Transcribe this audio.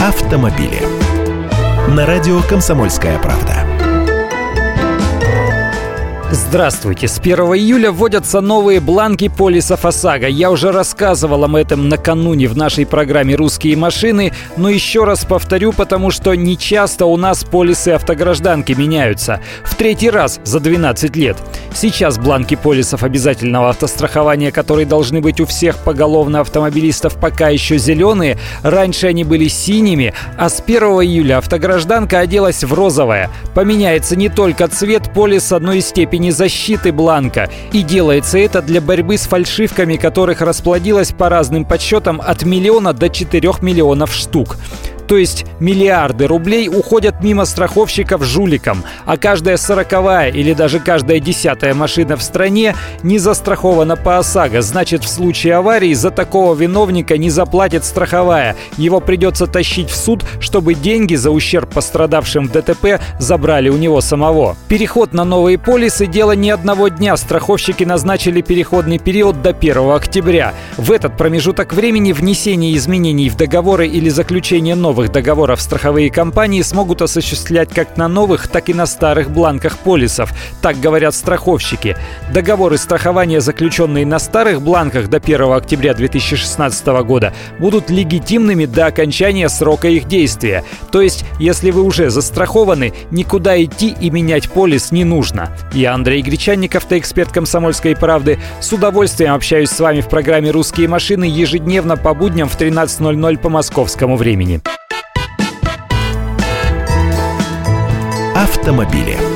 автомобили. На радио «Комсомольская правда». Здравствуйте! С 1 июля вводятся новые бланки полисов ОСАГО. Я уже рассказывал об этом накануне в нашей программе «Русские машины», но еще раз повторю, потому что не часто у нас полисы автогражданки меняются. В третий раз за 12 лет. Сейчас бланки полисов обязательного автострахования, которые должны быть у всех поголовно автомобилистов, пока еще зеленые. Раньше они были синими, а с 1 июля автогражданка оделась в розовое. Поменяется не только цвет полиса, но и степени защиты бланка. И делается это для борьбы с фальшивками, которых расплодилось по разным подсчетам от миллиона до 4 миллионов штук. То есть миллиарды рублей уходят мимо страховщиков жуликам, а каждая сороковая или даже каждая десятая машина в стране не застрахована по ОСАГО. Значит, в случае аварии за такого виновника не заплатит страховая. Его придется тащить в суд, чтобы деньги за ущерб пострадавшим в ДТП забрали у него самого. Переход на новые полисы – дело не одного дня. Страховщики назначили переходный период до 1 октября. В этот промежуток времени внесение изменений в договоры или заключение новых новых договоров страховые компании смогут осуществлять как на новых, так и на старых бланках полисов. Так говорят страховщики. Договоры страхования, заключенные на старых бланках до 1 октября 2016 года, будут легитимными до окончания срока их действия. То есть, если вы уже застрахованы, никуда идти и менять полис не нужно. Я Андрей Гречанников, эксперт «Комсомольской правды». С удовольствием общаюсь с вами в программе «Русские машины» ежедневно по будням в 13.00 по московскому времени. Автомобили.